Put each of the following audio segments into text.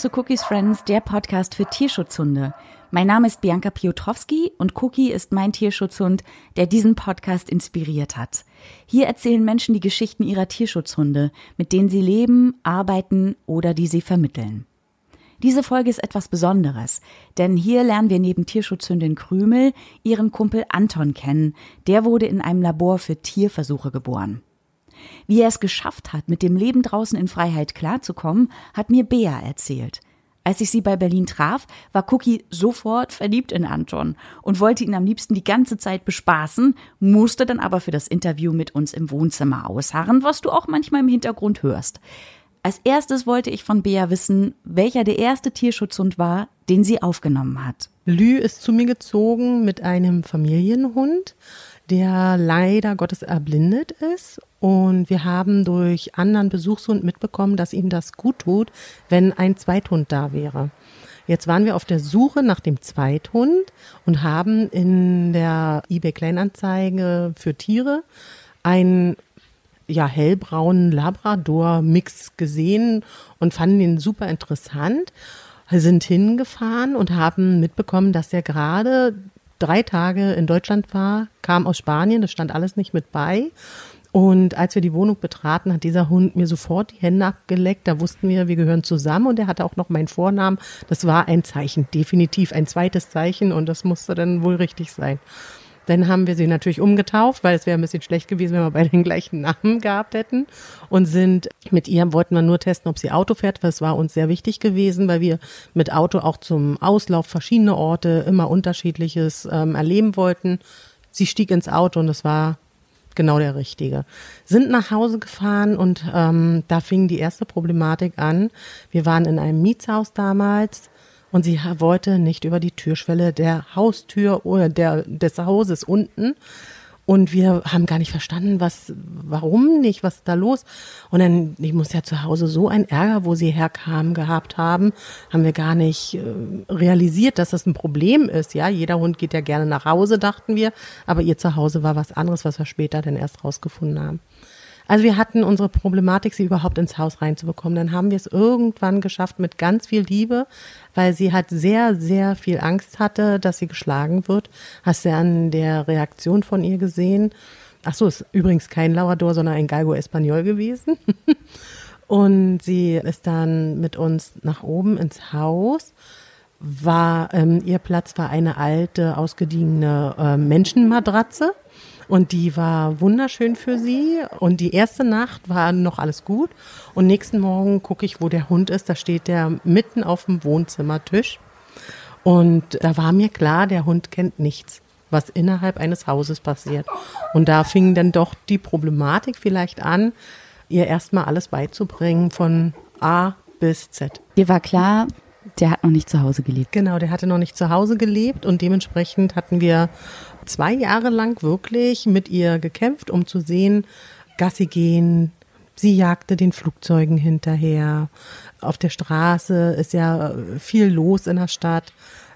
zu Cookies Friends, der Podcast für Tierschutzhunde. Mein Name ist Bianca Piotrowski und Cookie ist mein Tierschutzhund, der diesen Podcast inspiriert hat. Hier erzählen Menschen die Geschichten ihrer Tierschutzhunde, mit denen sie leben, arbeiten oder die sie vermitteln. Diese Folge ist etwas Besonderes, denn hier lernen wir neben Tierschutzhündin Krümel ihren Kumpel Anton kennen. Der wurde in einem Labor für Tierversuche geboren. Wie er es geschafft hat, mit dem Leben draußen in Freiheit klarzukommen, hat mir Bea erzählt. Als ich sie bei Berlin traf, war Cookie sofort verliebt in Anton und wollte ihn am liebsten die ganze Zeit bespaßen, musste dann aber für das Interview mit uns im Wohnzimmer ausharren, was du auch manchmal im Hintergrund hörst. Als erstes wollte ich von Bea wissen, welcher der erste Tierschutzhund war, den sie aufgenommen hat. Lü ist zu mir gezogen mit einem Familienhund, der leider Gottes erblindet ist und wir haben durch anderen Besuchshund mitbekommen, dass ihm das gut tut, wenn ein Zweithund da wäre. Jetzt waren wir auf der Suche nach dem Zweithund und haben in der eBay Kleinanzeige für Tiere einen ja, hellbraunen Labrador-Mix gesehen und fanden ihn super interessant. Sind hingefahren und haben mitbekommen, dass er gerade drei Tage in Deutschland war, kam aus Spanien, das stand alles nicht mit bei und als wir die Wohnung betraten, hat dieser Hund mir sofort die Hände abgeleckt. Da wussten wir, wir gehören zusammen und er hatte auch noch meinen Vornamen. Das war ein Zeichen, definitiv ein zweites Zeichen und das musste dann wohl richtig sein. Dann haben wir sie natürlich umgetauft, weil es wäre ein bisschen schlecht gewesen, wenn wir beide den gleichen Namen gehabt hätten. Und sind mit ihr, wollten wir nur testen, ob sie Auto fährt, weil es war uns sehr wichtig gewesen, weil wir mit Auto auch zum Auslauf verschiedene Orte immer unterschiedliches ähm, erleben wollten. Sie stieg ins Auto und es war genau der Richtige. Sind nach Hause gefahren und ähm, da fing die erste Problematik an. Wir waren in einem Mietshaus damals und sie wollte nicht über die Türschwelle der Haustür oder der, des Hauses unten, und wir haben gar nicht verstanden, was, warum nicht, was ist da los? Und dann, ich muss ja zu Hause so ein Ärger, wo sie herkamen, gehabt haben, haben wir gar nicht äh, realisiert, dass das ein Problem ist. Ja, jeder Hund geht ja gerne nach Hause, dachten wir. Aber ihr Zuhause war was anderes, was wir später dann erst rausgefunden haben. Also wir hatten unsere Problematik, sie überhaupt ins Haus reinzubekommen. Dann haben wir es irgendwann geschafft mit ganz viel Liebe, weil sie halt sehr, sehr viel Angst hatte, dass sie geschlagen wird. Hast du an der Reaktion von ihr gesehen? Ach so, ist übrigens kein Laurador, sondern ein Galgo Espanol gewesen. Und sie ist dann mit uns nach oben ins Haus war ähm, ihr Platz war eine alte ausgediegene äh, Menschenmatratze und die war wunderschön für sie. Und die erste Nacht war noch alles gut. Und nächsten Morgen gucke ich, wo der Hund ist. Da steht der mitten auf dem Wohnzimmertisch. Und da war mir klar, der Hund kennt nichts, was innerhalb eines Hauses passiert. Und da fing dann doch die Problematik vielleicht an, ihr erstmal alles beizubringen von A bis Z. Dir war klar, der hat noch nicht zu Hause gelebt. Genau, der hatte noch nicht zu Hause gelebt und dementsprechend hatten wir zwei Jahre lang wirklich mit ihr gekämpft, um zu sehen, Gassi gehen. Sie jagte den Flugzeugen hinterher. Auf der Straße ist ja viel los in der Stadt.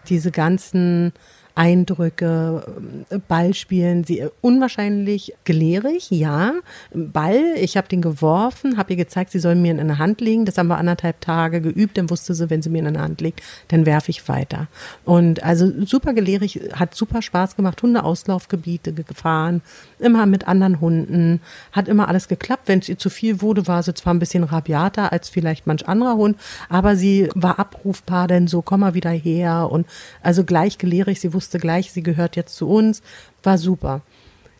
Diese ganzen Eindrücke, Ball spielen sie äh, unwahrscheinlich gelehrig, ja. Ball, ich habe den geworfen, habe ihr gezeigt, sie soll mir in eine Hand legen. Das haben wir anderthalb Tage geübt, dann wusste sie, wenn sie mir in eine Hand legt, dann werfe ich weiter. Und also super gelehrig, hat super Spaß gemacht, Hundeauslaufgebiete gefahren, immer mit anderen Hunden, hat immer alles geklappt. Wenn es ihr zu viel wurde, war sie zwar ein bisschen rabiater als vielleicht manch anderer Hund, aber sie war abrufbar, denn so komm mal wieder her und also gleich gelehrig, sie wusste wusste gleich, sie gehört jetzt zu uns, war super.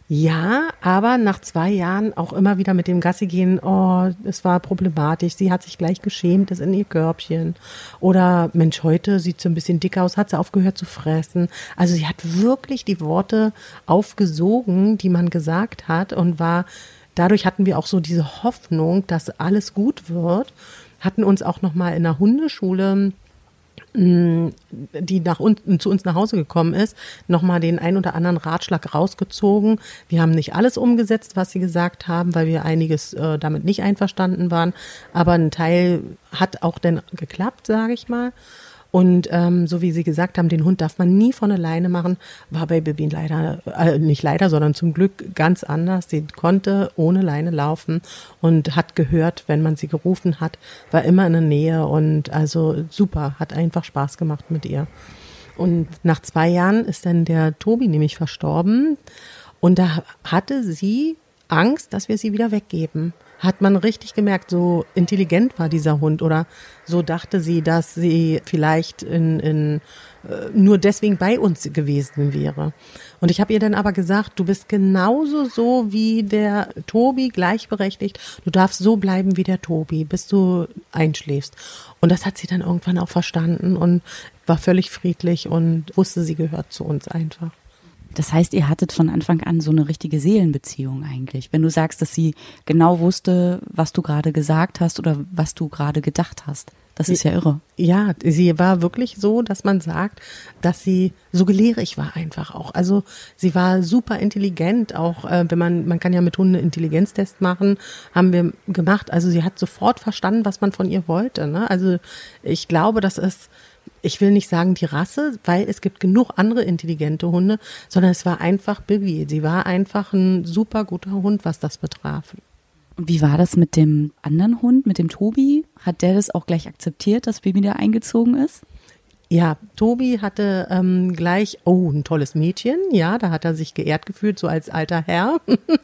Ja, aber nach zwei Jahren auch immer wieder mit dem Gassi gehen, oh, es war problematisch, sie hat sich gleich geschämt, ist in ihr Körbchen. Oder Mensch, heute sieht sie ein bisschen dick aus, hat sie aufgehört zu fressen. Also sie hat wirklich die Worte aufgesogen, die man gesagt hat und war, dadurch hatten wir auch so diese Hoffnung, dass alles gut wird, hatten uns auch nochmal in der Hundeschule die nach unten zu uns nach Hause gekommen ist, nochmal den ein oder anderen Ratschlag rausgezogen. Wir haben nicht alles umgesetzt, was sie gesagt haben, weil wir einiges äh, damit nicht einverstanden waren. Aber ein Teil hat auch dann geklappt, sage ich mal. Und ähm, so wie Sie gesagt haben, den Hund darf man nie von alleine machen, war bei Bibi leider, äh, nicht leider, sondern zum Glück ganz anders. Sie konnte ohne Leine laufen und hat gehört, wenn man sie gerufen hat, war immer in der Nähe und also super, hat einfach Spaß gemacht mit ihr. Und nach zwei Jahren ist dann der Tobi nämlich verstorben und da hatte sie Angst, dass wir sie wieder weggeben hat man richtig gemerkt, so intelligent war dieser Hund oder so dachte sie, dass sie vielleicht in, in äh, nur deswegen bei uns gewesen wäre. Und ich habe ihr dann aber gesagt, du bist genauso so wie der Tobi, gleichberechtigt. Du darfst so bleiben wie der Tobi, bis du einschläfst. Und das hat sie dann irgendwann auch verstanden und war völlig friedlich und wusste, sie gehört zu uns einfach. Das heißt, ihr hattet von Anfang an so eine richtige Seelenbeziehung eigentlich. Wenn du sagst, dass sie genau wusste, was du gerade gesagt hast oder was du gerade gedacht hast. Das ist ja irre. Ja, sie war wirklich so, dass man sagt, dass sie so gelehrig war einfach auch. Also sie war super intelligent, auch äh, wenn man, man kann ja mit Hunden einen Intelligenztest machen, haben wir gemacht. Also sie hat sofort verstanden, was man von ihr wollte. Ne? Also ich glaube, das ist ich will nicht sagen die Rasse, weil es gibt genug andere intelligente Hunde, sondern es war einfach Bibi. Sie war einfach ein super guter Hund, was das betraf. Und wie war das mit dem anderen Hund, mit dem Tobi? Hat der das auch gleich akzeptiert, dass Bibi da eingezogen ist? Ja, Tobi hatte ähm, gleich, oh, ein tolles Mädchen. Ja, da hat er sich geehrt gefühlt, so als alter Herr.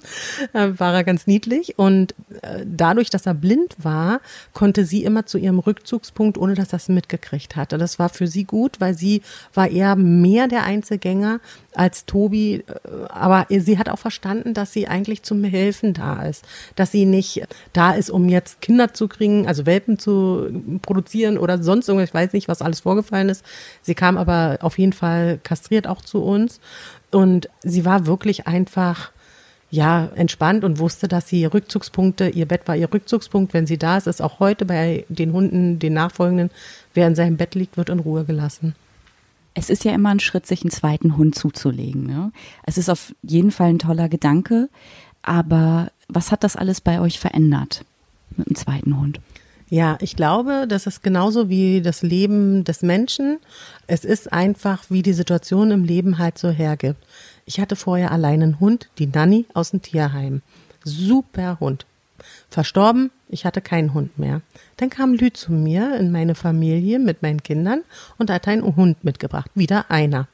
war er ganz niedlich. Und äh, dadurch, dass er blind war, konnte sie immer zu ihrem Rückzugspunkt, ohne dass er es mitgekriegt hatte. Das war für sie gut, weil sie war eher mehr der Einzelgänger als Tobi. Äh, aber sie hat auch verstanden, dass sie eigentlich zum Helfen da ist. Dass sie nicht da ist, um jetzt Kinder zu kriegen, also Welpen zu produzieren oder sonst irgendwas. Ich weiß nicht, was alles vorgefallen ist. Sie kam aber auf jeden Fall kastriert auch zu uns. Und sie war wirklich einfach, ja, entspannt und wusste, dass sie Rückzugspunkte, ihr Bett war ihr Rückzugspunkt. Wenn sie da ist, ist auch heute bei den Hunden, den nachfolgenden, wer in seinem Bett liegt, wird in Ruhe gelassen. Es ist ja immer ein Schritt, sich einen zweiten Hund zuzulegen. Ne? Es ist auf jeden Fall ein toller Gedanke. Aber was hat das alles bei euch verändert mit einem zweiten Hund? Ja, ich glaube, das ist genauso wie das Leben des Menschen. Es ist einfach, wie die Situation im Leben halt so hergibt. Ich hatte vorher allein einen Hund, die Nanny aus dem Tierheim. Super Hund. Verstorben, ich hatte keinen Hund mehr. Dann kam Lü zu mir in meine Familie mit meinen Kindern und hat einen Hund mitgebracht. Wieder einer.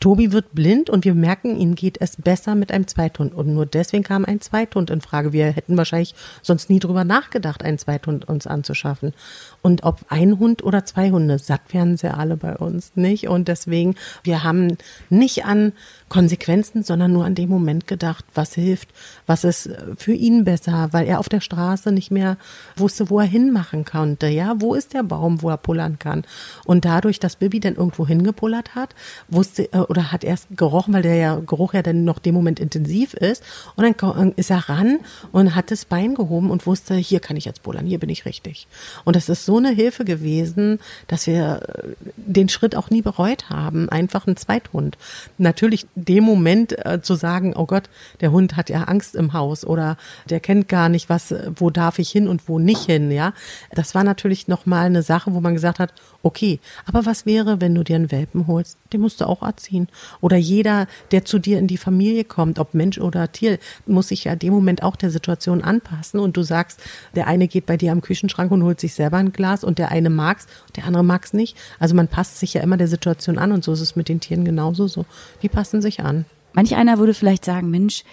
Tobi wird blind und wir merken, ihm geht es besser mit einem Zweithund. Und nur deswegen kam ein Zweithund in Frage. Wir hätten wahrscheinlich sonst nie drüber nachgedacht, einen Zweithund uns anzuschaffen. Und ob ein Hund oder zwei Hunde, satt werden sie alle bei uns nicht. Und deswegen, wir haben nicht an Konsequenzen, sondern nur an dem Moment gedacht, was hilft, was ist für ihn besser, weil er auf der Straße nicht mehr wusste, wo er hinmachen konnte. Ja, wo ist der Baum, wo er pullern kann? Und dadurch, dass Bibi dann irgendwo hingepullert hat, wusste äh, oder hat erst gerochen, weil der ja, Geruch ja dann noch dem Moment intensiv ist. Und dann ist er ran und hat das Bein gehoben und wusste, hier kann ich jetzt pullern, hier bin ich richtig. Und das ist so eine Hilfe gewesen, dass wir äh, den Schritt auch nie bereut haben. Einfach ein Zweithund. Natürlich dem Moment äh, zu sagen, oh Gott, der Hund hat ja Angst im Haus oder der kennt gar nicht, was, wo darf ich hin und wo nicht hin, ja. Das war natürlich nochmal eine Sache, wo man gesagt hat, okay, aber was wäre, wenn du dir einen Welpen holst? Den musst du auch erziehen. Oder jeder, der zu dir in die Familie kommt, ob Mensch oder Tier, muss sich ja dem Moment auch der Situation anpassen und du sagst, der eine geht bei dir am Küchenschrank und holt sich selber ein Glas und der eine mag's, der andere mag's nicht. Also man passt sich ja immer der Situation an und so ist es mit den Tieren genauso so. Die passen sich an. Manch einer würde vielleicht sagen, Mensch,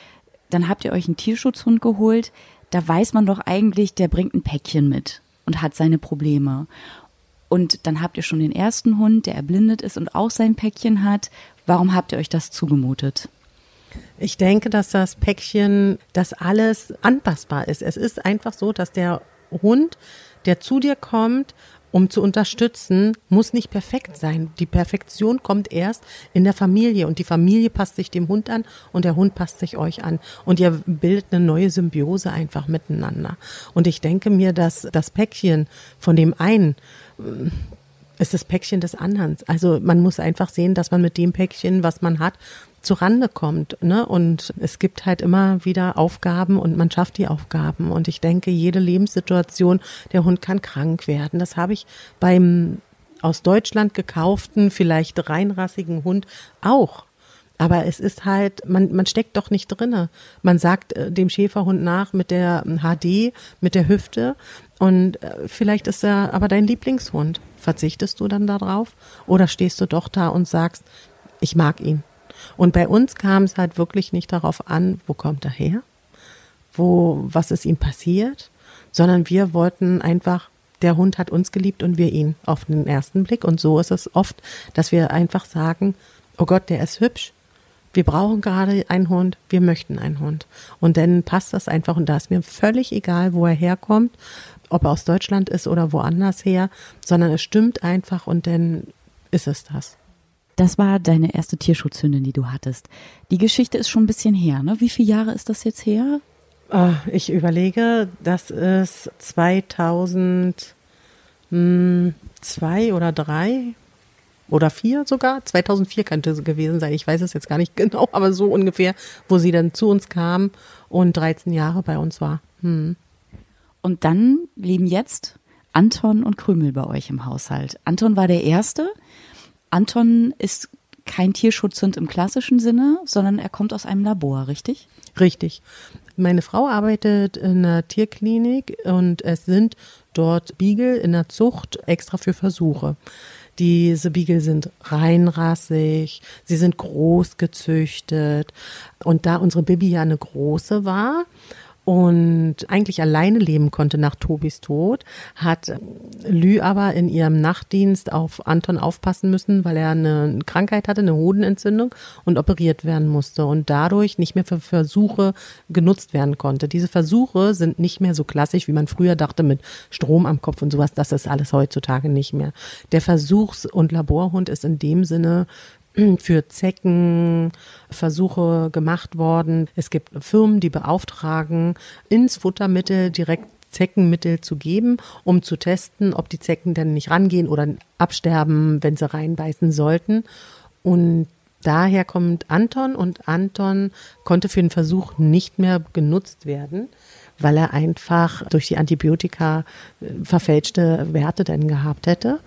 dann habt ihr euch einen Tierschutzhund geholt, da weiß man doch eigentlich, der bringt ein Päckchen mit und hat seine Probleme. Und dann habt ihr schon den ersten Hund, der erblindet ist und auch sein Päckchen hat. Warum habt ihr euch das zugemutet? Ich denke, dass das Päckchen, dass alles anpassbar ist. Es ist einfach so, dass der Hund, der zu dir kommt, um zu unterstützen, muss nicht perfekt sein. Die Perfektion kommt erst in der Familie und die Familie passt sich dem Hund an und der Hund passt sich euch an und ihr bildet eine neue Symbiose einfach miteinander. Und ich denke mir, dass das Päckchen von dem einen äh, ist das Päckchen des anderen. Also man muss einfach sehen, dass man mit dem Päckchen, was man hat, zu Rande kommt. Ne? Und es gibt halt immer wieder Aufgaben und man schafft die Aufgaben. Und ich denke, jede Lebenssituation, der Hund kann krank werden. Das habe ich beim aus Deutschland gekauften, vielleicht reinrassigen Hund auch. Aber es ist halt, man, man steckt doch nicht drinne. Man sagt äh, dem Schäferhund nach mit der HD, mit der Hüfte und äh, vielleicht ist er aber dein Lieblingshund. Verzichtest du dann darauf? Oder stehst du doch da und sagst, ich mag ihn? Und bei uns kam es halt wirklich nicht darauf an, wo kommt er her? Wo, was ist ihm passiert? Sondern wir wollten einfach der Hund hat uns geliebt und wir ihn auf den ersten Blick. Und so ist es oft, dass wir einfach sagen, oh Gott, der ist hübsch. Wir brauchen gerade einen Hund, wir möchten einen Hund. Und dann passt das einfach und da ist mir völlig egal, wo er herkommt, ob er aus Deutschland ist oder woanders her, sondern es stimmt einfach und dann ist es das. Das war deine erste Tierschutzhündin, die du hattest. Die Geschichte ist schon ein bisschen her, ne? Wie viele Jahre ist das jetzt her? Ah, ich überlege, das ist 2002 oder drei oder vier sogar. 2004 könnte es gewesen sein. Ich weiß es jetzt gar nicht genau, aber so ungefähr, wo sie dann zu uns kam und 13 Jahre bei uns war. Hm. Und dann leben jetzt Anton und Krümel bei euch im Haushalt. Anton war der Erste. Anton ist kein Tierschutzhund im klassischen Sinne, sondern er kommt aus einem Labor, richtig? Richtig. Meine Frau arbeitet in einer Tierklinik und es sind dort Beagle in der Zucht extra für Versuche. Diese Beagle sind reinrassig, sie sind groß gezüchtet. Und da unsere Bibi ja eine große war, und eigentlich alleine leben konnte nach Tobis Tod, hat Lü aber in ihrem Nachtdienst auf Anton aufpassen müssen, weil er eine Krankheit hatte, eine Hodenentzündung und operiert werden musste und dadurch nicht mehr für Versuche genutzt werden konnte. Diese Versuche sind nicht mehr so klassisch, wie man früher dachte mit Strom am Kopf und sowas. Das ist alles heutzutage nicht mehr. Der Versuchs- und Laborhund ist in dem Sinne für Zecken Versuche gemacht worden. Es gibt Firmen, die beauftragen, ins Futtermittel direkt Zeckenmittel zu geben, um zu testen, ob die Zecken dann nicht rangehen oder absterben, wenn sie reinbeißen sollten. Und daher kommt Anton und Anton konnte für den Versuch nicht mehr genutzt werden, weil er einfach durch die Antibiotika äh, verfälschte Werte dann gehabt hätte.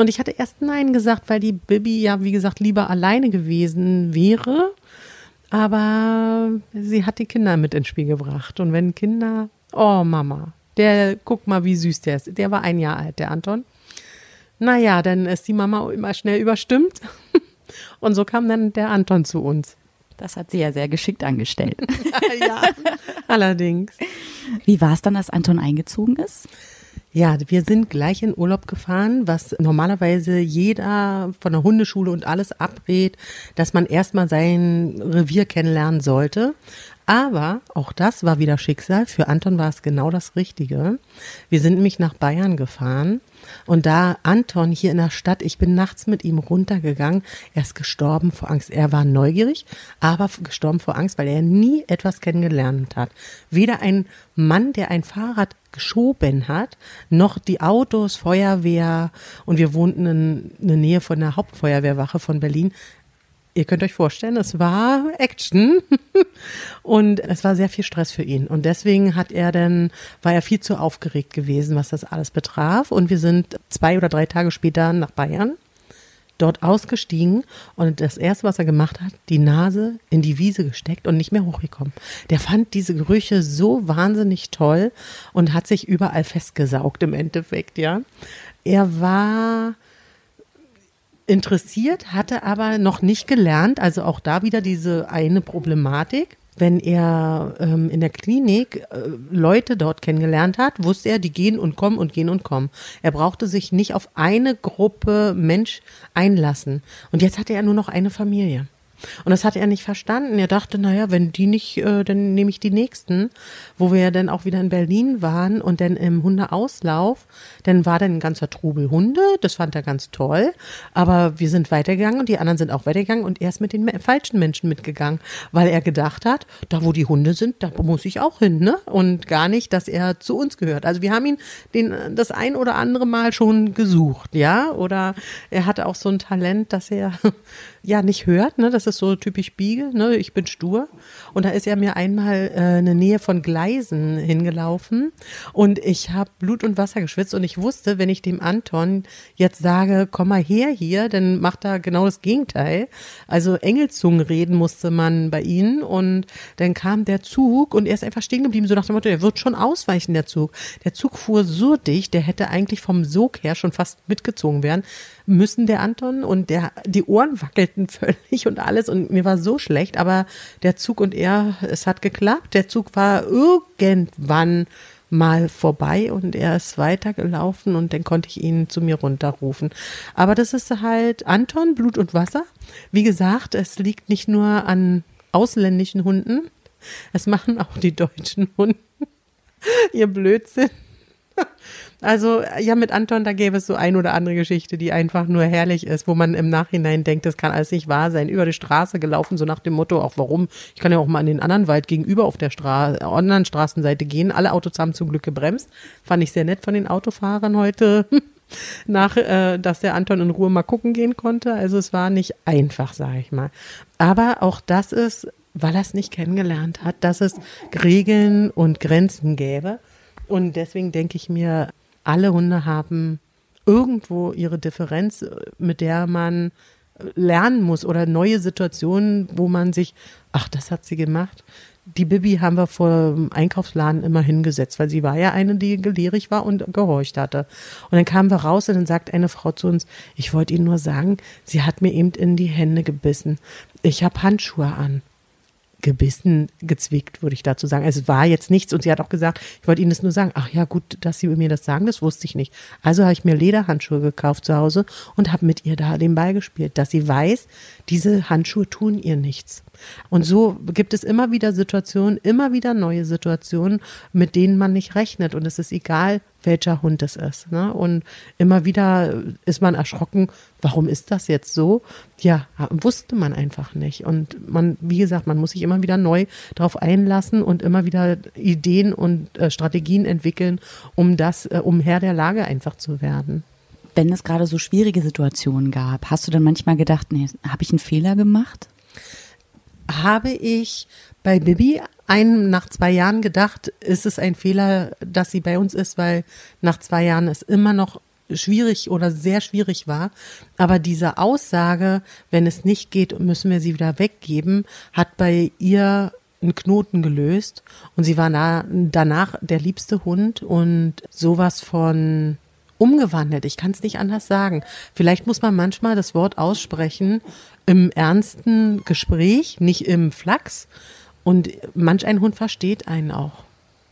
Und ich hatte erst Nein gesagt, weil die Bibi ja, wie gesagt, lieber alleine gewesen wäre. Aber sie hat die Kinder mit ins Spiel gebracht. Und wenn Kinder, oh Mama, der, guck mal, wie süß der ist. Der war ein Jahr alt, der Anton. Naja, dann ist die Mama immer schnell überstimmt. Und so kam dann der Anton zu uns. Das hat sie ja sehr geschickt angestellt. ja, allerdings. Wie war es dann, als Anton eingezogen ist? Ja, wir sind gleich in Urlaub gefahren, was normalerweise jeder von der Hundeschule und alles abrät, dass man erstmal sein Revier kennenlernen sollte. Aber auch das war wieder Schicksal. Für Anton war es genau das Richtige. Wir sind nämlich nach Bayern gefahren und da Anton hier in der Stadt, ich bin nachts mit ihm runtergegangen, er ist gestorben vor Angst. Er war neugierig, aber gestorben vor Angst, weil er nie etwas kennengelernt hat. Weder ein Mann, der ein Fahrrad geschoben hat, noch die Autos, Feuerwehr und wir wohnten in, der Nähe von der Hauptfeuerwehrwache von Berlin ihr könnt euch vorstellen, es war Action und es war sehr viel Stress für ihn. Und deswegen hat er dann, war er viel zu aufgeregt gewesen, was das alles betraf. Und wir sind zwei oder drei Tage später nach Bayern dort ausgestiegen und das erste, was er gemacht hat, die Nase in die Wiese gesteckt und nicht mehr hochgekommen. Der fand diese Gerüche so wahnsinnig toll und hat sich überall festgesaugt im Endeffekt, ja. Er war interessiert, hatte aber noch nicht gelernt, also auch da wieder diese eine Problematik. Wenn er ähm, in der Klinik äh, Leute dort kennengelernt hat, wusste er, die gehen und kommen und gehen und kommen. Er brauchte sich nicht auf eine Gruppe Mensch einlassen. Und jetzt hatte er nur noch eine Familie. Und das hat er nicht verstanden. Er dachte, naja, wenn die nicht, äh, dann nehme ich die nächsten. Wo wir ja dann auch wieder in Berlin waren und dann im Hundeauslauf, dann war dann ein ganzer Trubel Hunde. Das fand er ganz toll. Aber wir sind weitergegangen und die anderen sind auch weitergegangen und er ist mit den falschen Menschen mitgegangen, weil er gedacht hat, da wo die Hunde sind, da muss ich auch hin, ne? Und gar nicht, dass er zu uns gehört. Also wir haben ihn den, das ein oder andere Mal schon gesucht, ja? Oder er hatte auch so ein Talent, dass er ja nicht hört, ne? Das ist so typisch Biege, ne? Ich bin stur. Und da ist er mir einmal äh, eine Nähe von Gleisen hingelaufen und ich habe Blut und Wasser geschwitzt und ich wusste, wenn ich dem Anton jetzt sage, komm mal her hier, dann macht er genau das Gegenteil. Also Engelzungen reden musste man bei ihnen und dann kam der Zug und er ist einfach stehen geblieben, so nach dem Motto, der wird schon ausweichen, der Zug. Der Zug fuhr so dicht, der hätte eigentlich vom Sog her schon fast mitgezogen werden müssen, der Anton, und der, die Ohren wackelten völlig und alles und mir war so schlecht, aber der Zug und er, es hat geklappt. Der Zug war irgendwann mal vorbei und er ist weitergelaufen und dann konnte ich ihn zu mir runterrufen. Aber das ist halt Anton, Blut und Wasser. Wie gesagt, es liegt nicht nur an ausländischen Hunden, es machen auch die deutschen Hunde ihr Blödsinn. Also ja, mit Anton, da gäbe es so ein oder andere Geschichte, die einfach nur herrlich ist, wo man im Nachhinein denkt, das kann alles nicht wahr sein. Über die Straße gelaufen, so nach dem Motto, auch warum? Ich kann ja auch mal an den anderen Wald gegenüber auf der Stra anderen Straßenseite gehen. Alle Autos haben zum Glück gebremst. Fand ich sehr nett von den Autofahrern heute. nach, äh, dass der Anton in Ruhe mal gucken gehen konnte. Also es war nicht einfach, sage ich mal. Aber auch das ist, weil er es nicht kennengelernt hat, dass es Regeln und Grenzen gäbe. Und deswegen denke ich mir, alle Hunde haben irgendwo ihre Differenz, mit der man lernen muss oder neue Situationen, wo man sich, ach, das hat sie gemacht. Die Bibi haben wir vor dem Einkaufsladen immer hingesetzt, weil sie war ja eine, die gelehrig war und gehorcht hatte. Und dann kamen wir raus und dann sagt eine Frau zu uns, ich wollte Ihnen nur sagen, sie hat mir eben in die Hände gebissen. Ich habe Handschuhe an gebissen, gezwickt, würde ich dazu sagen. Es war jetzt nichts und sie hat auch gesagt, ich wollte Ihnen das nur sagen. Ach ja, gut, dass Sie mir das sagen, das wusste ich nicht. Also habe ich mir Lederhandschuhe gekauft zu Hause und habe mit ihr da den Ball gespielt, dass sie weiß, diese Handschuhe tun ihr nichts. Und so gibt es immer wieder Situationen, immer wieder neue Situationen, mit denen man nicht rechnet. Und es ist egal, welcher Hund es ist. Ne? Und immer wieder ist man erschrocken, warum ist das jetzt so? Ja, wusste man einfach nicht. Und man, wie gesagt, man muss sich immer wieder neu darauf einlassen und immer wieder Ideen und äh, Strategien entwickeln, um das, äh, um Herr der Lage einfach zu werden. Wenn es gerade so schwierige Situationen gab, hast du dann manchmal gedacht, nee, habe ich einen Fehler gemacht? habe ich bei Bibi ein, nach zwei Jahren gedacht, ist es ein Fehler, dass sie bei uns ist, weil nach zwei Jahren es immer noch schwierig oder sehr schwierig war. Aber diese Aussage, wenn es nicht geht, müssen wir sie wieder weggeben, hat bei ihr einen Knoten gelöst und sie war na, danach der liebste Hund und sowas von umgewandelt. Ich kann es nicht anders sagen. Vielleicht muss man manchmal das Wort aussprechen im ernsten Gespräch, nicht im Flachs. Und manch ein Hund versteht einen auch.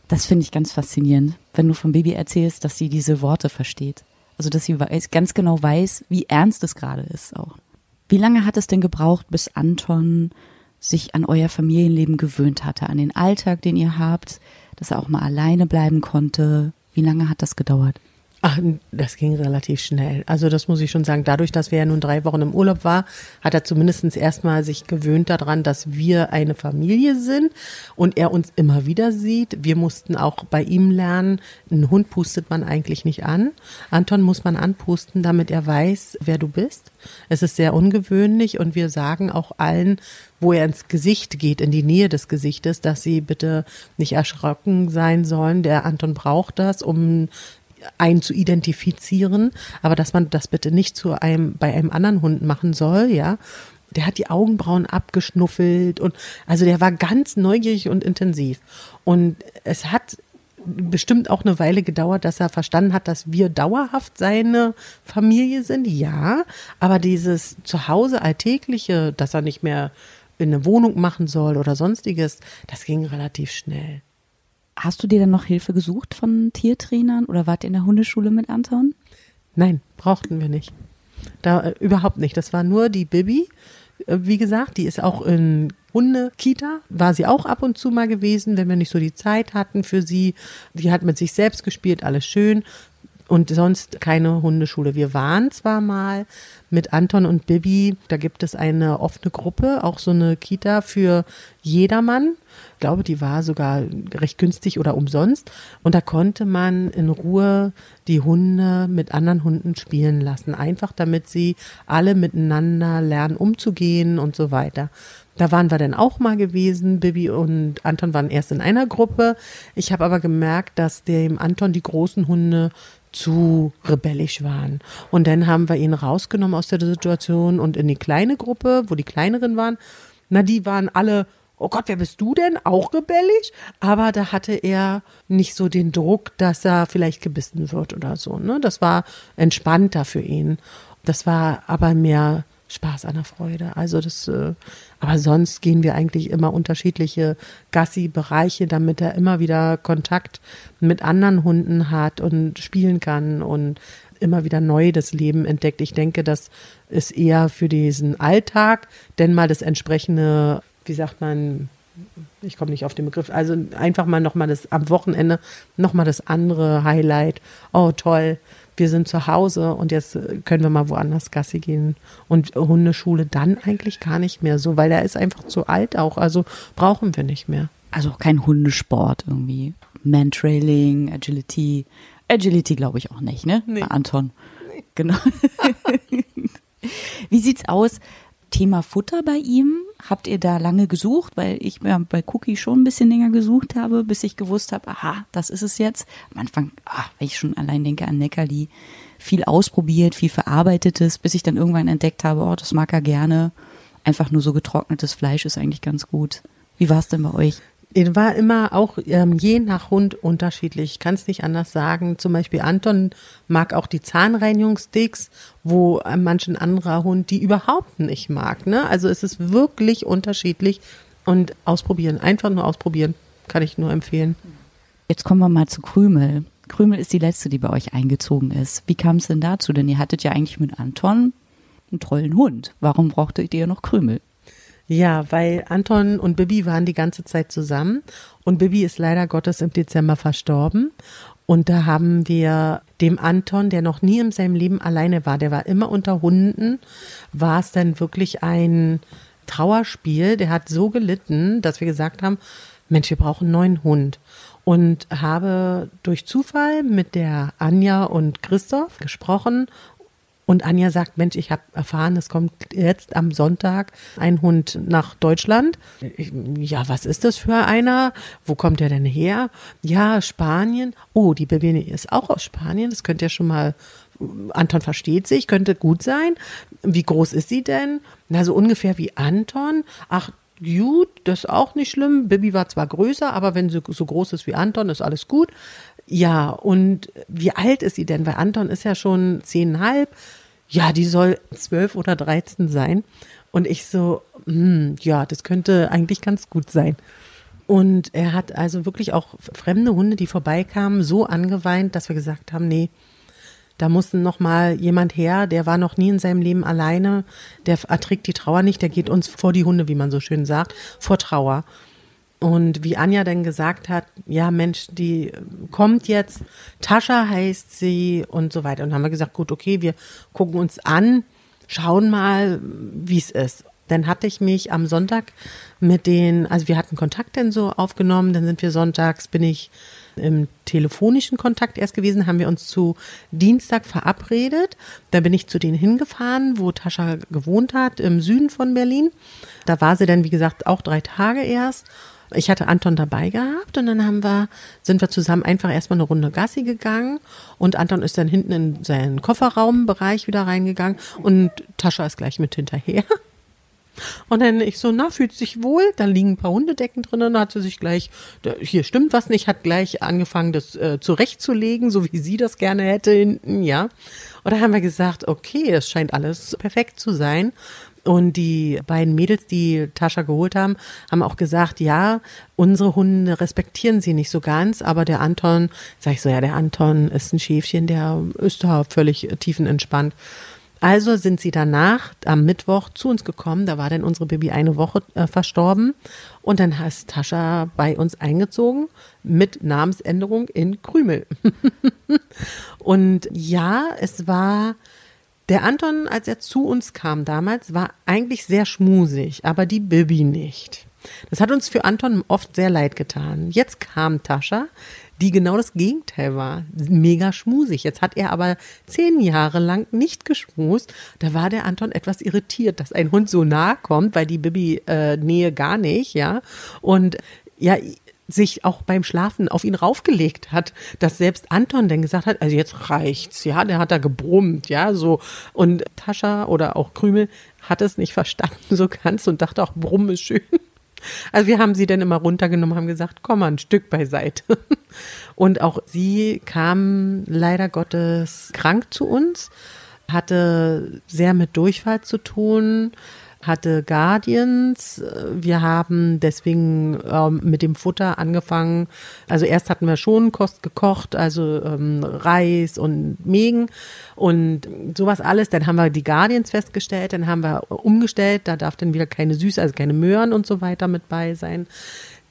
Das finde ich ganz faszinierend, wenn du vom Baby erzählst, dass sie diese Worte versteht. Also, dass sie weiß, ganz genau weiß, wie ernst es gerade ist auch. Wie lange hat es denn gebraucht, bis Anton sich an euer Familienleben gewöhnt hatte, an den Alltag, den ihr habt, dass er auch mal alleine bleiben konnte? Wie lange hat das gedauert? Ach, das ging relativ schnell. Also das muss ich schon sagen. Dadurch, dass wir ja nun drei Wochen im Urlaub war, hat er zumindest erstmal sich gewöhnt daran, dass wir eine Familie sind und er uns immer wieder sieht. Wir mussten auch bei ihm lernen, einen Hund pustet man eigentlich nicht an. Anton muss man anpusten, damit er weiß, wer du bist. Es ist sehr ungewöhnlich und wir sagen auch allen, wo er ins Gesicht geht, in die Nähe des Gesichtes, dass sie bitte nicht erschrocken sein sollen. Der Anton braucht das, um einen zu identifizieren, aber dass man das bitte nicht zu einem, bei einem anderen Hund machen soll, ja. Der hat die Augenbrauen abgeschnuffelt und also der war ganz neugierig und intensiv. Und es hat bestimmt auch eine Weile gedauert, dass er verstanden hat, dass wir dauerhaft seine Familie sind, ja, aber dieses Zuhause alltägliche, dass er nicht mehr in eine Wohnung machen soll oder sonstiges, das ging relativ schnell. Hast du dir denn noch Hilfe gesucht von Tiertrainern oder wart ihr in der Hundeschule mit Anton? Nein, brauchten wir nicht. Da äh, überhaupt nicht. Das war nur die Bibi. Äh, wie gesagt, die ist auch in Hundekita, war sie auch ab und zu mal gewesen, wenn wir nicht so die Zeit hatten für sie. Die hat mit sich selbst gespielt, alles schön. Und sonst keine Hundeschule. Wir waren zwar mal mit Anton und Bibi, da gibt es eine offene Gruppe, auch so eine Kita für jedermann. Ich glaube, die war sogar recht günstig oder umsonst. Und da konnte man in Ruhe die Hunde mit anderen Hunden spielen lassen. Einfach damit sie alle miteinander lernen umzugehen und so weiter. Da waren wir dann auch mal gewesen. Bibi und Anton waren erst in einer Gruppe. Ich habe aber gemerkt, dass dem Anton die großen Hunde zu rebellisch waren. Und dann haben wir ihn rausgenommen aus der Situation und in die kleine Gruppe, wo die kleineren waren. Na, die waren alle, oh Gott, wer bist du denn? Auch rebellisch? Aber da hatte er nicht so den Druck, dass er vielleicht gebissen wird oder so. Ne? Das war entspannter für ihn. Das war aber mehr Spaß an der Freude. Also das, äh, aber sonst gehen wir eigentlich immer unterschiedliche Gassi-Bereiche, damit er immer wieder Kontakt mit anderen Hunden hat und spielen kann und immer wieder neu das Leben entdeckt. Ich denke, das ist eher für diesen Alltag, denn mal das entsprechende, wie sagt man, ich komme nicht auf den Begriff, also einfach mal nochmal das am Wochenende nochmal das andere Highlight. Oh toll, wir sind zu Hause und jetzt können wir mal woanders Gassi gehen. Und Hundeschule dann eigentlich gar nicht mehr so, weil der ist einfach zu alt auch. Also brauchen wir nicht mehr. Also kein Hundesport irgendwie. Mantrailing, Agility. Agility glaube ich auch nicht, ne? Nee. Anton. Nee. Genau. Wie sieht's aus? Thema Futter bei ihm? Habt ihr da lange gesucht? Weil ich ja, bei Cookie schon ein bisschen länger gesucht habe, bis ich gewusst habe, aha, das ist es jetzt. Am Anfang, ach, wenn ich schon allein denke an Neckerli, viel ausprobiert, viel verarbeitetes, bis ich dann irgendwann entdeckt habe, oh, das mag er gerne. Einfach nur so getrocknetes Fleisch ist eigentlich ganz gut. Wie war es denn bei euch? War immer auch ähm, je nach Hund unterschiedlich. Ich kann es nicht anders sagen. Zum Beispiel Anton mag auch die Zahnreinigungssticks, wo äh, manchen anderer Hund die überhaupt nicht mag. Ne? Also es ist wirklich unterschiedlich und ausprobieren, einfach nur ausprobieren, kann ich nur empfehlen. Jetzt kommen wir mal zu Krümel. Krümel ist die letzte, die bei euch eingezogen ist. Wie kam es denn dazu? Denn ihr hattet ja eigentlich mit Anton einen tollen Hund. Warum brauchtet ihr noch Krümel? Ja, weil Anton und Bibi waren die ganze Zeit zusammen und Bibi ist leider Gottes im Dezember verstorben. Und da haben wir dem Anton, der noch nie in seinem Leben alleine war, der war immer unter Hunden, war es dann wirklich ein Trauerspiel. Der hat so gelitten, dass wir gesagt haben, Mensch, wir brauchen einen neuen Hund. Und habe durch Zufall mit der Anja und Christoph gesprochen und Anja sagt, Mensch, ich habe erfahren, es kommt jetzt am Sonntag ein Hund nach Deutschland. Ja, was ist das für einer? Wo kommt er denn her? Ja, Spanien. Oh, die Babini ist auch aus Spanien. Das könnte ja schon mal Anton versteht sich, könnte gut sein. Wie groß ist sie denn? Na, so ungefähr wie Anton. Ach, gut, das ist auch nicht schlimm. Bibi war zwar größer, aber wenn sie so groß ist wie Anton, ist alles gut. Ja, und wie alt ist sie denn? Weil Anton ist ja schon zehnhalb ja, die soll zwölf oder dreizehn sein. Und ich so, hm, ja, das könnte eigentlich ganz gut sein. Und er hat also wirklich auch fremde Hunde, die vorbeikamen, so angeweint, dass wir gesagt haben, nee, da muss noch mal jemand her, der war noch nie in seinem Leben alleine, der erträgt die Trauer nicht, der geht uns vor die Hunde, wie man so schön sagt, vor Trauer. Und wie Anja dann gesagt hat, ja Mensch, die kommt jetzt, Tascha heißt sie und so weiter. Und haben wir gesagt, gut, okay, wir gucken uns an, schauen mal, wie es ist. Dann hatte ich mich am Sonntag mit den, also wir hatten Kontakt dann so aufgenommen, dann sind wir sonntags, bin ich im telefonischen Kontakt erst gewesen, haben wir uns zu Dienstag verabredet. Da bin ich zu denen hingefahren, wo Tascha gewohnt hat, im Süden von Berlin. Da war sie dann, wie gesagt, auch drei Tage erst. Ich hatte Anton dabei gehabt und dann haben wir, sind wir zusammen einfach erstmal eine Runde Gassi gegangen und Anton ist dann hinten in seinen Kofferraumbereich wieder reingegangen und Tascha ist gleich mit hinterher. Und dann ich so, na, fühlt sich wohl, da liegen ein paar Hundedecken drin, dann hat sie sich gleich, hier stimmt was nicht, hat gleich angefangen, das äh, zurechtzulegen, so wie sie das gerne hätte hinten, ja. Und da haben wir gesagt, okay, das scheint alles perfekt zu sein. Und die beiden Mädels, die Tascha geholt haben, haben auch gesagt, ja, unsere Hunde respektieren sie nicht so ganz, aber der Anton, sag ich so, ja, der Anton ist ein Schäfchen, der ist da völlig tiefenentspannt. Also sind sie danach am Mittwoch zu uns gekommen. Da war dann unsere Baby eine Woche äh, verstorben. Und dann ist Tascha bei uns eingezogen mit Namensänderung in Krümel. und ja, es war der Anton, als er zu uns kam damals, war eigentlich sehr schmusig, aber die Bibi nicht. Das hat uns für Anton oft sehr leid getan. Jetzt kam Tascha, die genau das Gegenteil war. Mega schmusig. Jetzt hat er aber zehn Jahre lang nicht geschmust. Da war der Anton etwas irritiert, dass ein Hund so nah kommt, weil die Bibi äh, Nähe gar nicht, ja. Und ja, sich auch beim Schlafen auf ihn raufgelegt hat, dass selbst Anton dann gesagt hat, also jetzt reicht's, ja, der hat da gebrummt, ja, so. Und Tascha oder auch Krümel hat es nicht verstanden so ganz und dachte auch, Brumm ist schön. Also wir haben sie dann immer runtergenommen, haben gesagt, komm mal ein Stück beiseite. Und auch sie kam leider Gottes krank zu uns, hatte sehr mit Durchfall zu tun, hatte Guardians. Wir haben deswegen ähm, mit dem Futter angefangen. Also erst hatten wir schon Kost gekocht, also ähm, Reis und Mägen und sowas alles. Dann haben wir die Guardians festgestellt, dann haben wir umgestellt. Da darf dann wieder keine Süße, also keine Möhren und so weiter mit bei sein.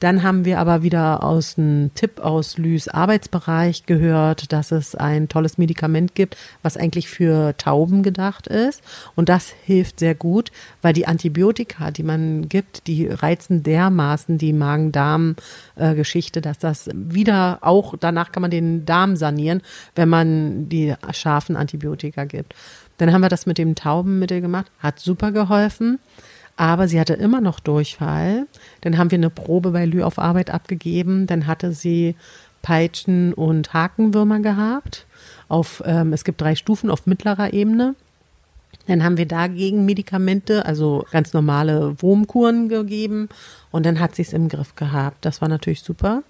Dann haben wir aber wieder aus einem Tipp aus Lys Arbeitsbereich gehört, dass es ein tolles Medikament gibt, was eigentlich für Tauben gedacht ist. Und das hilft sehr gut, weil die Antibiotika, die man gibt, die reizen dermaßen die Magen-Darm-Geschichte, dass das wieder auch, danach kann man den Darm sanieren, wenn man die scharfen Antibiotika gibt. Dann haben wir das mit dem Taubenmittel gemacht, hat super geholfen aber sie hatte immer noch Durchfall. Dann haben wir eine Probe bei Lü auf Arbeit abgegeben. Dann hatte sie Peitschen und Hakenwürmer gehabt. Auf, ähm, es gibt drei Stufen auf mittlerer Ebene. Dann haben wir dagegen Medikamente, also ganz normale Wurmkuren gegeben. Und dann hat sie es im Griff gehabt. Das war natürlich super.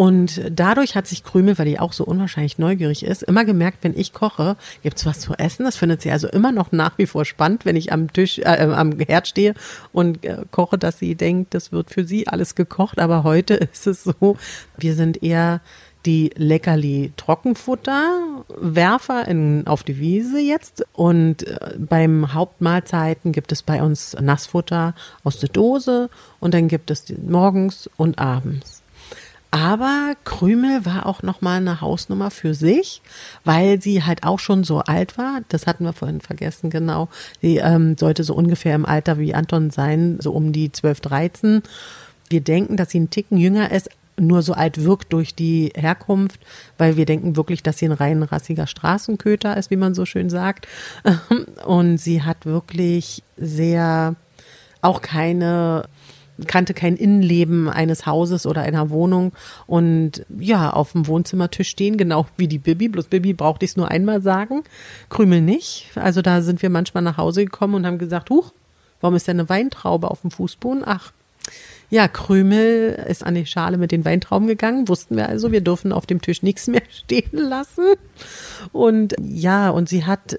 Und dadurch hat sich Krümel, weil die auch so unwahrscheinlich neugierig ist, immer gemerkt, wenn ich koche, gibt's was zu essen. Das findet sie also immer noch nach wie vor spannend, wenn ich am Tisch, äh, am Herd stehe und äh, koche, dass sie denkt, das wird für sie alles gekocht. Aber heute ist es so, wir sind eher die Leckerli Trockenfutter-Werfer in, auf die Wiese jetzt. Und äh, beim Hauptmahlzeiten gibt es bei uns Nassfutter aus der Dose und dann gibt es morgens und abends. Aber Krümel war auch nochmal eine Hausnummer für sich, weil sie halt auch schon so alt war. Das hatten wir vorhin vergessen, genau. Sie ähm, sollte so ungefähr im Alter wie Anton sein, so um die 12, 13. Wir denken, dass sie einen Ticken jünger ist, nur so alt wirkt durch die Herkunft, weil wir denken wirklich, dass sie ein rein rassiger Straßenköter ist, wie man so schön sagt. Und sie hat wirklich sehr auch keine kannte kein Innenleben eines Hauses oder einer Wohnung und ja, auf dem Wohnzimmertisch stehen, genau wie die Bibi, bloß Bibi brauchte ich es nur einmal sagen, Krümel nicht. Also da sind wir manchmal nach Hause gekommen und haben gesagt, huch, warum ist denn eine Weintraube auf dem Fußboden? Ach, ja, Krümel ist an die Schale mit den Weintrauben gegangen, wussten wir also, wir dürfen auf dem Tisch nichts mehr stehen lassen. Und ja, und sie hat,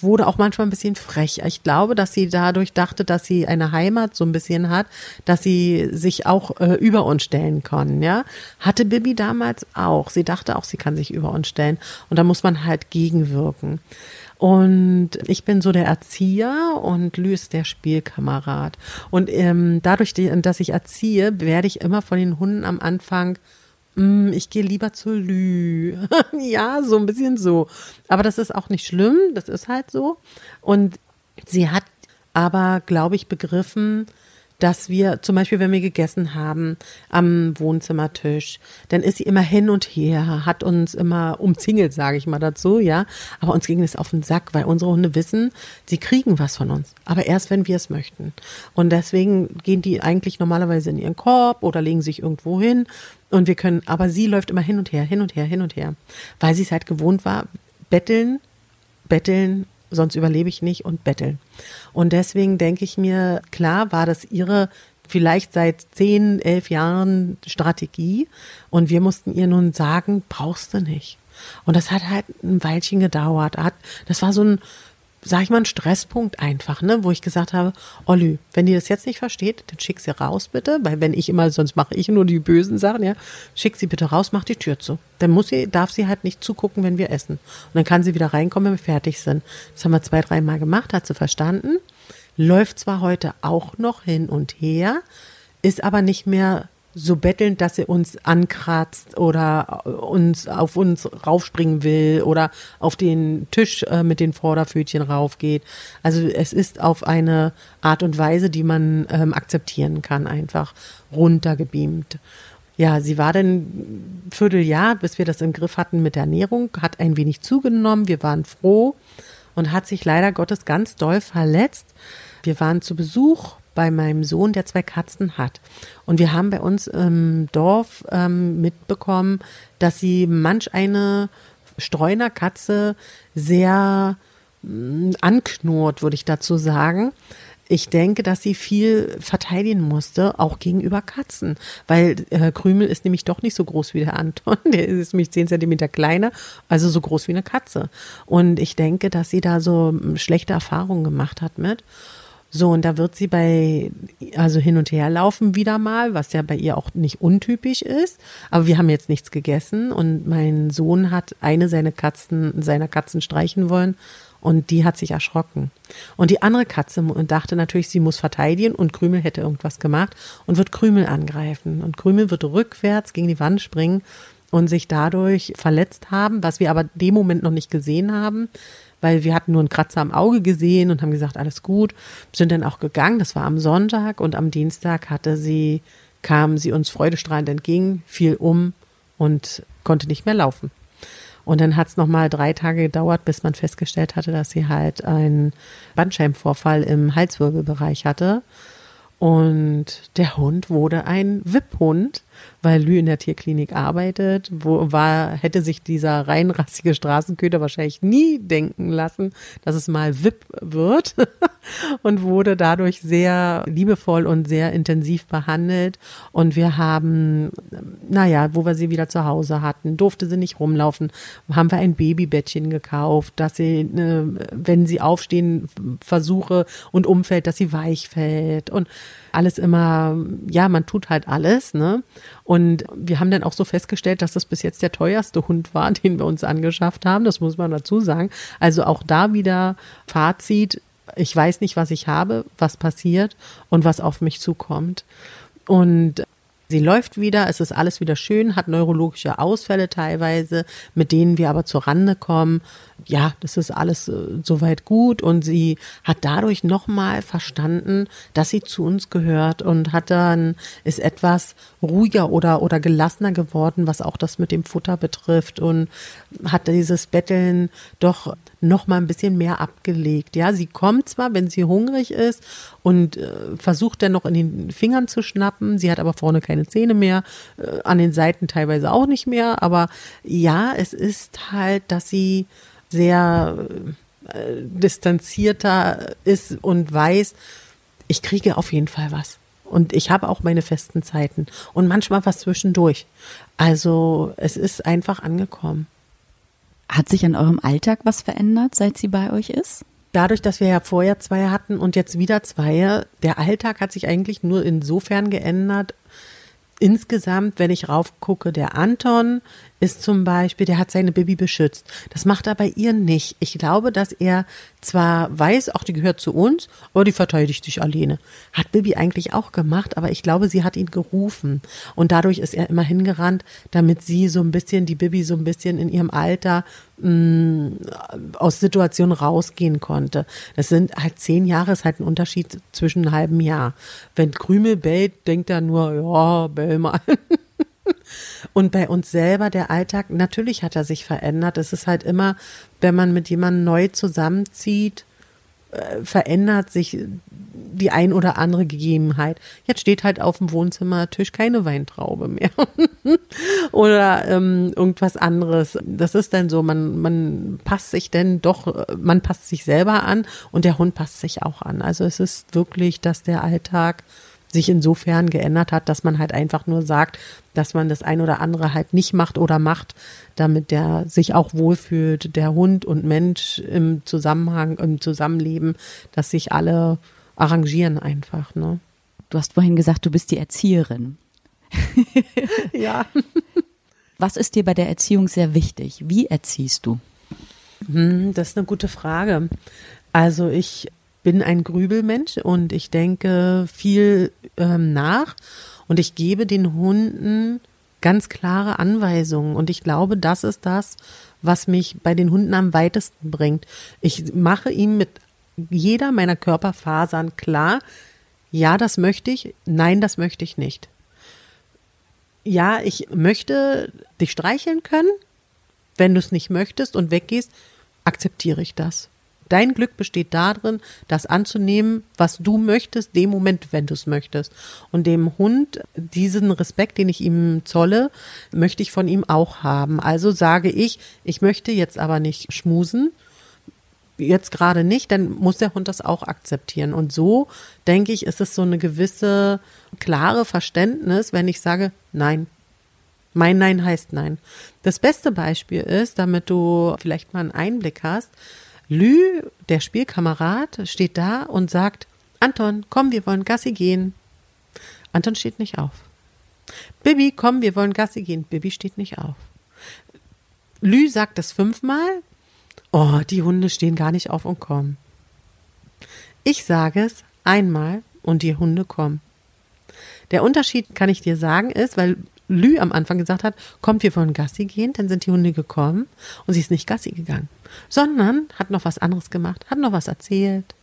wurde auch manchmal ein bisschen frech. Ich glaube, dass sie dadurch dachte, dass sie eine Heimat so ein bisschen hat, dass sie sich auch äh, über uns stellen kann, ja. Hatte Bibi damals auch. Sie dachte auch, sie kann sich über uns stellen. Und da muss man halt gegenwirken. Und ich bin so der Erzieher und Lü ist der Spielkamerad. Und ähm, dadurch, dass ich erziehe, werde ich immer von den Hunden am Anfang mm, ich gehe lieber zu Lü. ja, so ein bisschen so. Aber das ist auch nicht schlimm, das ist halt so. Und sie hat aber, glaube ich, begriffen, dass wir zum Beispiel, wenn wir gegessen haben am Wohnzimmertisch, dann ist sie immer hin und her, hat uns immer umzingelt, sage ich mal dazu, ja. Aber uns ging es auf den Sack, weil unsere Hunde wissen, sie kriegen was von uns, aber erst wenn wir es möchten. Und deswegen gehen die eigentlich normalerweise in ihren Korb oder legen sich irgendwo hin und wir können, aber sie läuft immer hin und her, hin und her, hin und her, weil sie es halt gewohnt war, betteln, betteln sonst überlebe ich nicht und betteln. Und deswegen denke ich mir, klar war das ihre vielleicht seit zehn, elf Jahren Strategie und wir mussten ihr nun sagen, brauchst du nicht. Und das hat halt ein Weilchen gedauert. Das war so ein sag ich mal, ein Stresspunkt einfach, ne, wo ich gesagt habe, Olli, wenn die das jetzt nicht versteht, dann schick sie raus bitte, weil wenn ich immer, sonst mache ich nur die bösen Sachen, ja, schick sie bitte raus, mach die Tür zu. Dann muss sie, darf sie halt nicht zugucken, wenn wir essen. Und dann kann sie wieder reinkommen, wenn wir fertig sind. Das haben wir zwei, dreimal gemacht, hat sie verstanden. Läuft zwar heute auch noch hin und her, ist aber nicht mehr so bettelnd, dass er uns ankratzt oder uns auf uns raufspringen will oder auf den Tisch äh, mit den Vorderpfötchen raufgeht. Also es ist auf eine Art und Weise, die man ähm, akzeptieren kann, einfach runtergebeamt. Ja, sie war dann ein Vierteljahr, bis wir das im Griff hatten mit der Ernährung, hat ein wenig zugenommen. Wir waren froh und hat sich leider Gottes ganz doll verletzt. Wir waren zu Besuch bei meinem Sohn, der zwei Katzen hat. Und wir haben bei uns im Dorf ähm, mitbekommen, dass sie manch eine Streunerkatze sehr äh, anknurrt, würde ich dazu sagen. Ich denke, dass sie viel verteidigen musste, auch gegenüber Katzen, weil äh, Krümel ist nämlich doch nicht so groß wie der Anton. Der ist nämlich zehn Zentimeter kleiner, also so groß wie eine Katze. Und ich denke, dass sie da so hm, schlechte Erfahrungen gemacht hat mit. So, und da wird sie bei, also hin und her laufen wieder mal, was ja bei ihr auch nicht untypisch ist. Aber wir haben jetzt nichts gegessen und mein Sohn hat eine seiner Katzen, seiner Katzen streichen wollen und die hat sich erschrocken. Und die andere Katze dachte natürlich, sie muss verteidigen und Krümel hätte irgendwas gemacht und wird Krümel angreifen. Und Krümel wird rückwärts gegen die Wand springen und sich dadurch verletzt haben, was wir aber dem Moment noch nicht gesehen haben weil wir hatten nur einen Kratzer am Auge gesehen und haben gesagt, alles gut, sind dann auch gegangen. Das war am Sonntag und am Dienstag hatte sie, kam sie uns freudestrahlend entgegen, fiel um und konnte nicht mehr laufen. Und dann hat es nochmal drei Tage gedauert, bis man festgestellt hatte, dass sie halt einen Bandscheibenvorfall im Halswirbelbereich hatte. Und der Hund wurde ein Wipphund weil Lü in der Tierklinik arbeitet, wo war, hätte sich dieser reinrassige Straßenköter wahrscheinlich nie denken lassen, dass es mal WIP wird und wurde dadurch sehr liebevoll und sehr intensiv behandelt. Und wir haben, naja, wo wir sie wieder zu Hause hatten, durfte sie nicht rumlaufen, haben wir ein Babybettchen gekauft, dass sie, äh, wenn sie aufstehen, versuche und umfällt, dass sie weich fällt und alles immer, ja, man tut halt alles, ne? Und wir haben dann auch so festgestellt, dass das bis jetzt der teuerste Hund war, den wir uns angeschafft haben. Das muss man dazu sagen. Also auch da wieder Fazit. Ich weiß nicht, was ich habe, was passiert und was auf mich zukommt. Und Sie läuft wieder, es ist alles wieder schön, hat neurologische Ausfälle teilweise, mit denen wir aber zur Rande kommen. Ja, das ist alles äh, soweit gut und sie hat dadurch nochmal verstanden, dass sie zu uns gehört und hat dann, ist etwas ruhiger oder, oder gelassener geworden, was auch das mit dem Futter betrifft und hat dieses Betteln doch noch mal ein bisschen mehr abgelegt. Ja, sie kommt zwar, wenn sie hungrig ist und äh, versucht dann noch in den Fingern zu schnappen. Sie hat aber vorne keine Zähne mehr, äh, an den Seiten teilweise auch nicht mehr. Aber ja, es ist halt, dass sie sehr äh, distanzierter ist und weiß, ich kriege auf jeden Fall was. Und ich habe auch meine festen Zeiten und manchmal was zwischendurch. Also es ist einfach angekommen. Hat sich an eurem Alltag was verändert, seit sie bei euch ist? Dadurch, dass wir ja vorher zwei hatten und jetzt wieder zwei, der Alltag hat sich eigentlich nur insofern geändert. Insgesamt, wenn ich raufgucke, der Anton ist zum Beispiel, der hat seine Baby beschützt. Das macht er bei ihr nicht. Ich glaube, dass er zwar weiß, auch die gehört zu uns, aber die verteidigt sich alleine. Hat Bibi eigentlich auch gemacht, aber ich glaube, sie hat ihn gerufen. Und dadurch ist er immer hingerannt, damit sie so ein bisschen, die Bibi so ein bisschen in ihrem Alter mh, mm, aus Situationen rausgehen konnte. Das sind halt zehn Jahre, ist halt ein Unterschied zwischen einem halben Jahr. Wenn Krümel bellt, denkt er nur, ja, bell mal. Und bei uns selber, der Alltag, natürlich hat er sich verändert. Es ist halt immer, wenn man mit jemandem neu zusammenzieht, äh, verändert sich die ein oder andere Gegebenheit. Jetzt steht halt auf dem Wohnzimmertisch keine Weintraube mehr oder ähm, irgendwas anderes. Das ist dann so, man, man passt sich denn doch, man passt sich selber an und der Hund passt sich auch an. Also es ist wirklich, dass der Alltag sich insofern geändert hat, dass man halt einfach nur sagt, dass man das ein oder andere halt nicht macht oder macht, damit der sich auch wohlfühlt, der Hund und Mensch im Zusammenhang, im Zusammenleben, dass sich alle arrangieren einfach, ne? Du hast vorhin gesagt, du bist die Erzieherin. ja. Was ist dir bei der Erziehung sehr wichtig? Wie erziehst du? Hm, das ist eine gute Frage. Also ich bin ein Grübelmensch und ich denke viel ähm, nach und ich gebe den Hunden ganz klare Anweisungen und ich glaube, das ist das, was mich bei den Hunden am weitesten bringt. Ich mache ihm mit jeder meiner Körperfasern klar, ja, das möchte ich, nein, das möchte ich nicht. Ja, ich möchte dich streicheln können. Wenn du es nicht möchtest und weggehst, akzeptiere ich das. Dein Glück besteht darin, das anzunehmen, was du möchtest, dem Moment, wenn du es möchtest. Und dem Hund diesen Respekt, den ich ihm zolle, möchte ich von ihm auch haben. Also sage ich, ich möchte jetzt aber nicht schmusen, jetzt gerade nicht, dann muss der Hund das auch akzeptieren. Und so, denke ich, ist es so eine gewisse klare Verständnis, wenn ich sage, nein. Mein Nein heißt Nein. Das beste Beispiel ist, damit du vielleicht mal einen Einblick hast, Lü, der Spielkamerad, steht da und sagt, Anton, komm, wir wollen Gassi gehen. Anton steht nicht auf. Bibi, komm, wir wollen Gassi gehen. Bibi steht nicht auf. Lü sagt es fünfmal, oh, die Hunde stehen gar nicht auf und kommen. Ich sage es einmal und die Hunde kommen. Der Unterschied, kann ich dir sagen, ist, weil Lü am Anfang gesagt hat, kommt, wir wollen Gassi gehen, dann sind die Hunde gekommen und sie ist nicht Gassi gegangen, sondern hat noch was anderes gemacht, hat noch was erzählt.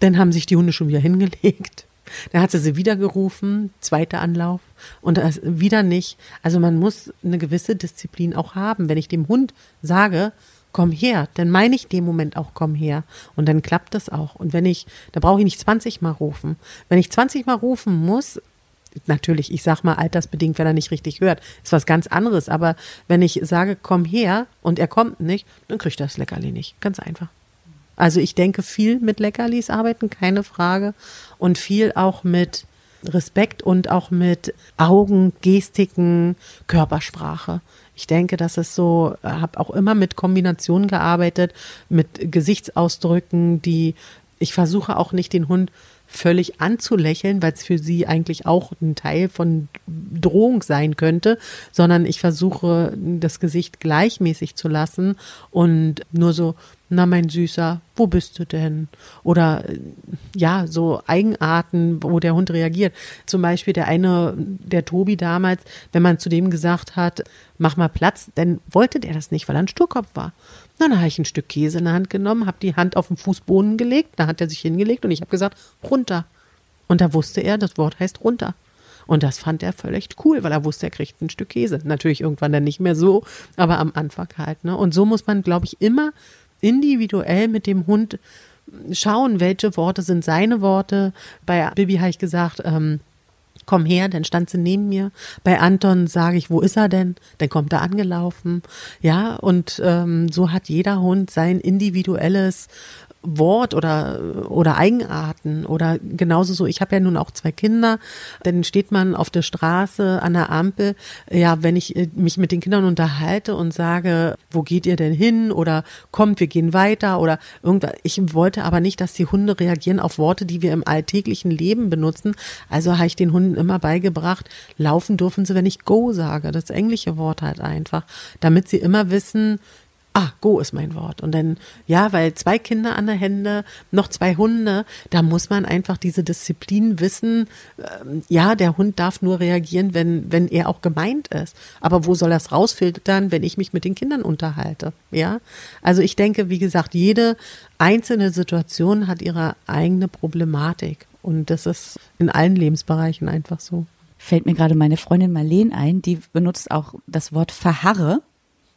Dann haben sich die Hunde schon wieder hingelegt. Dann hat sie sie wieder gerufen, zweiter Anlauf und wieder nicht. Also man muss eine gewisse Disziplin auch haben. Wenn ich dem Hund sage, komm her, dann meine ich dem Moment auch, komm her. Und dann klappt das auch. Und wenn ich, da brauche ich nicht 20 Mal rufen. Wenn ich 20 Mal rufen muss, natürlich, ich sag mal altersbedingt, wenn er nicht richtig hört, ist was ganz anderes. Aber wenn ich sage, komm her und er kommt nicht, dann kriegt er das Leckerli nicht. Ganz einfach. Also ich denke viel mit Leckerlis arbeiten, keine Frage. Und viel auch mit Respekt und auch mit Augen, Gestiken, Körpersprache. Ich denke, dass es so, habe auch immer mit Kombinationen gearbeitet, mit Gesichtsausdrücken, die ich versuche auch nicht den Hund völlig anzulächeln, weil es für sie eigentlich auch ein Teil von Drohung sein könnte, sondern ich versuche das Gesicht gleichmäßig zu lassen und nur so, na mein Süßer, wo bist du denn? Oder ja, so Eigenarten, wo der Hund reagiert. Zum Beispiel der eine, der Tobi damals, wenn man zu dem gesagt hat, mach mal Platz, dann wollte der das nicht, weil er ein Sturkopf war. Dann habe ich ein Stück Käse in der Hand genommen, habe die Hand auf den Fußboden gelegt, da hat er sich hingelegt und ich habe gesagt, runter. Und da wusste er, das Wort heißt runter. Und das fand er völlig cool, weil er wusste, er kriegt ein Stück Käse. Natürlich irgendwann dann nicht mehr so, aber am Anfang halt. Ne? Und so muss man, glaube ich, immer individuell mit dem Hund schauen, welche Worte sind seine Worte. Bei Bibi habe ich gesagt, ähm, komm her, dann stand sie neben mir. Bei Anton sage ich, wo ist er denn? Dann kommt er angelaufen. Ja, und ähm, so hat jeder Hund sein individuelles Wort oder, oder Eigenarten oder genauso so. Ich habe ja nun auch zwei Kinder. Dann steht man auf der Straße an der Ampel. Ja, wenn ich äh, mich mit den Kindern unterhalte und sage, wo geht ihr denn hin oder kommt, wir gehen weiter oder irgendwas. Ich wollte aber nicht, dass die Hunde reagieren auf Worte, die wir im alltäglichen Leben benutzen. Also habe ich den Hunden immer beigebracht, laufen dürfen sie, wenn ich go sage. Das englische Wort halt einfach, damit sie immer wissen, ah, go ist mein Wort. Und dann, ja, weil zwei Kinder an der Hände, noch zwei Hunde, da muss man einfach diese Disziplin wissen. Ähm, ja, der Hund darf nur reagieren, wenn, wenn er auch gemeint ist. Aber wo soll das rausfiltern, wenn ich mich mit den Kindern unterhalte? Ja, also ich denke, wie gesagt, jede einzelne Situation hat ihre eigene Problematik. Und das ist in allen Lebensbereichen einfach so. Fällt mir gerade meine Freundin Marleen ein, die benutzt auch das Wort verharre